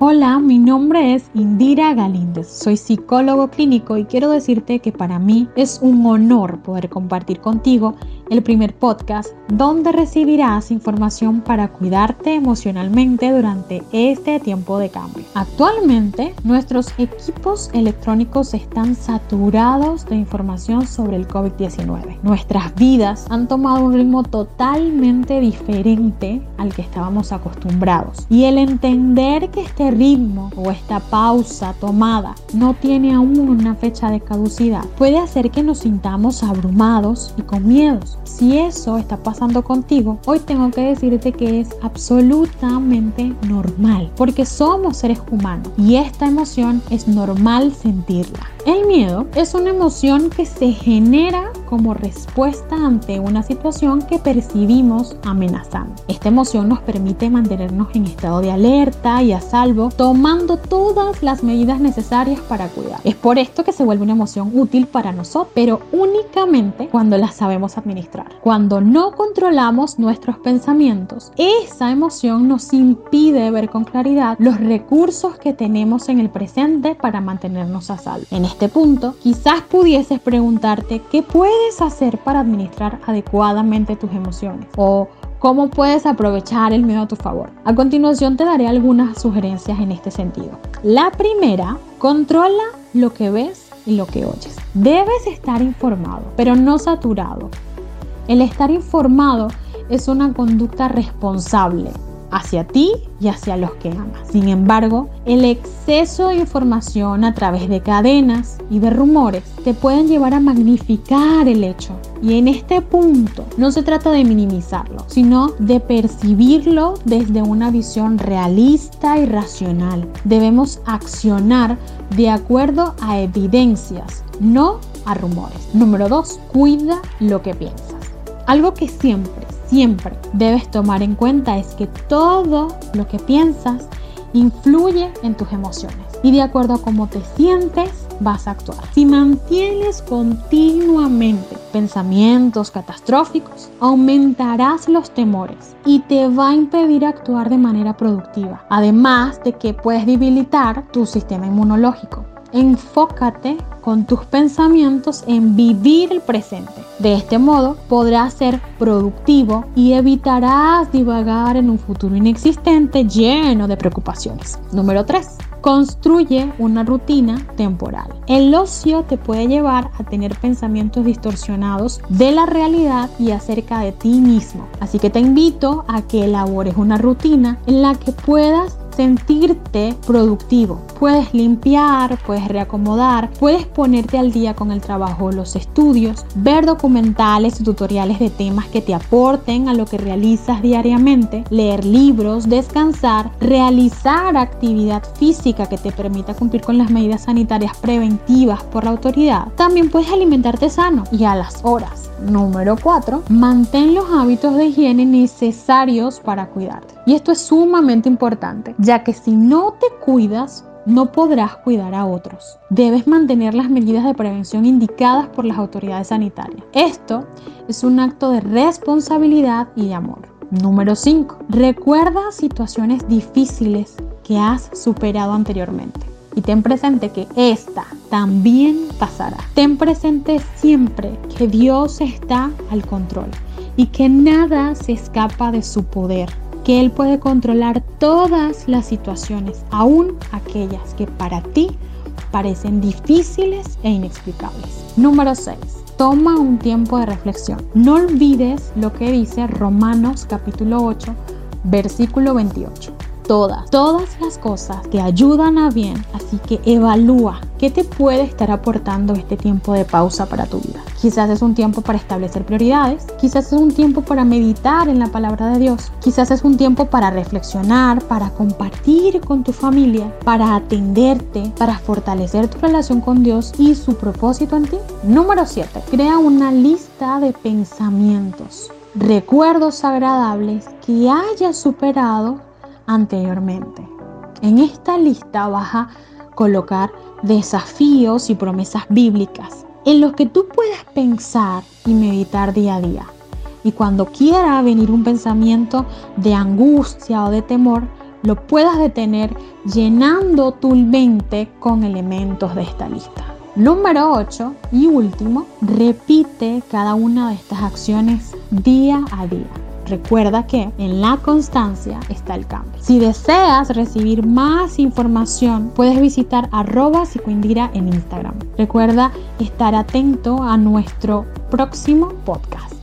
Hola, mi nombre es Indira Galíndez, soy psicólogo clínico y quiero decirte que para mí es un honor poder compartir contigo el primer podcast donde recibirás información para cuidarte emocionalmente durante este tiempo de cambio. Actualmente nuestros equipos electrónicos están saturados de información sobre el COVID-19. Nuestras vidas han tomado un ritmo totalmente diferente al que estábamos acostumbrados y el entender que este ritmo o esta pausa tomada no tiene aún una fecha de caducidad puede hacer que nos sintamos abrumados y con miedos. Si eso está pasando contigo, hoy tengo que decirte que es absolutamente normal porque somos seres humanos y esta emoción es normal sentirla. El miedo es una emoción que se genera como respuesta ante una situación que percibimos amenazante. Esta emoción nos permite mantenernos en estado de alerta y a salvo, tomando todas las medidas necesarias para cuidar. Es por esto que se vuelve una emoción útil para nosotros, pero únicamente cuando la sabemos administrar. Cuando no controlamos nuestros pensamientos, esa emoción nos impide ver con claridad los recursos que tenemos en el presente para mantenernos a salvo. En este punto, quizás pudieses preguntarte qué puede puedes hacer para administrar adecuadamente tus emociones? ¿O cómo puedes aprovechar el miedo a tu favor? A continuación te daré algunas sugerencias en este sentido. La primera, controla lo que ves y lo que oyes. Debes estar informado, pero no saturado. El estar informado es una conducta responsable hacia ti y hacia los que amas. Sin embargo, el exceso de información a través de cadenas y de rumores te pueden llevar a magnificar el hecho. Y en este punto no se trata de minimizarlo, sino de percibirlo desde una visión realista y racional. Debemos accionar de acuerdo a evidencias, no a rumores. Número 2. Cuida lo que piensas. Algo que siempre siempre debes tomar en cuenta es que todo lo que piensas influye en tus emociones y de acuerdo a cómo te sientes vas a actuar. Si mantienes continuamente pensamientos catastróficos, aumentarás los temores y te va a impedir actuar de manera productiva. Además de que puedes debilitar tu sistema inmunológico. Enfócate con tus pensamientos en vivir el presente. De este modo podrás ser productivo y evitarás divagar en un futuro inexistente lleno de preocupaciones. Número 3. Construye una rutina temporal. El ocio te puede llevar a tener pensamientos distorsionados de la realidad y acerca de ti mismo. Así que te invito a que elabores una rutina en la que puedas sentirte productivo. Puedes limpiar, puedes reacomodar, puedes ponerte al día con el trabajo los estudios, ver documentales y tutoriales de temas que te aporten a lo que realizas diariamente, leer libros, descansar, realizar actividad física que te permita cumplir con las medidas sanitarias preventivas por la autoridad. También puedes alimentarte sano y a las horas. Número 4. Mantén los hábitos de higiene necesarios para cuidarte. Y esto es sumamente importante, ya que si no te cuidas, no podrás cuidar a otros. Debes mantener las medidas de prevención indicadas por las autoridades sanitarias. Esto es un acto de responsabilidad y de amor. Número 5. Recuerda situaciones difíciles que has superado anteriormente y ten presente que esta también pasará. Ten presente siempre que Dios está al control y que nada se escapa de su poder, que Él puede controlar todas las situaciones, aún aquellas que para ti parecen difíciles e inexplicables. Número 6. Toma un tiempo de reflexión. No olvides lo que dice Romanos capítulo 8, versículo 28 todas, todas las cosas que ayudan a bien. Así que evalúa qué te puede estar aportando este tiempo de pausa para tu vida. Quizás es un tiempo para establecer prioridades, quizás es un tiempo para meditar en la palabra de Dios, quizás es un tiempo para reflexionar, para compartir con tu familia, para atenderte, para fortalecer tu relación con Dios y su propósito en ti. Número 7. Crea una lista de pensamientos recuerdos agradables que hayas superado anteriormente. En esta lista vas a colocar desafíos y promesas bíblicas en los que tú puedas pensar y meditar día a día. Y cuando quiera venir un pensamiento de angustia o de temor, lo puedas detener llenando tu mente con elementos de esta lista. Número 8 y último, repite cada una de estas acciones día a día. Recuerda que en la constancia está el cambio. Si deseas recibir más información, puedes visitar arroba psicoindira en Instagram. Recuerda estar atento a nuestro próximo podcast.